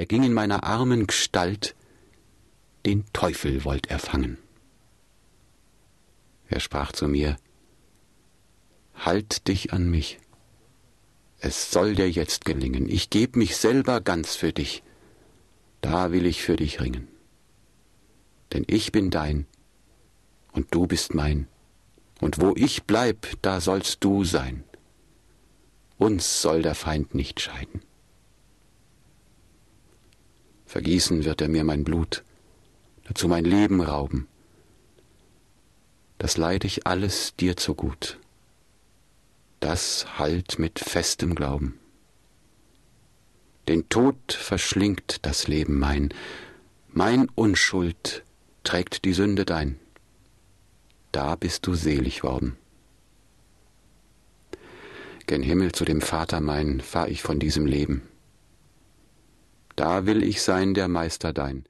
er ging in meiner armen Gestalt, den Teufel wollt er fangen. Er sprach zu mir, Halt dich an mich, es soll dir jetzt gelingen, ich geb mich selber ganz für dich, da will ich für dich ringen. Denn ich bin dein, und du bist mein, und wo ich bleib, da sollst du sein. Uns soll der Feind nicht scheiden. Vergießen wird er mir mein Blut, dazu mein Leben rauben. Das leid ich alles dir zu gut. Das halt mit festem Glauben. Den Tod verschlingt das Leben mein, mein Unschuld trägt die Sünde dein. Da bist du selig worden. Gen Himmel zu dem Vater mein fahr ich von diesem Leben. Da will ich sein der Meister dein.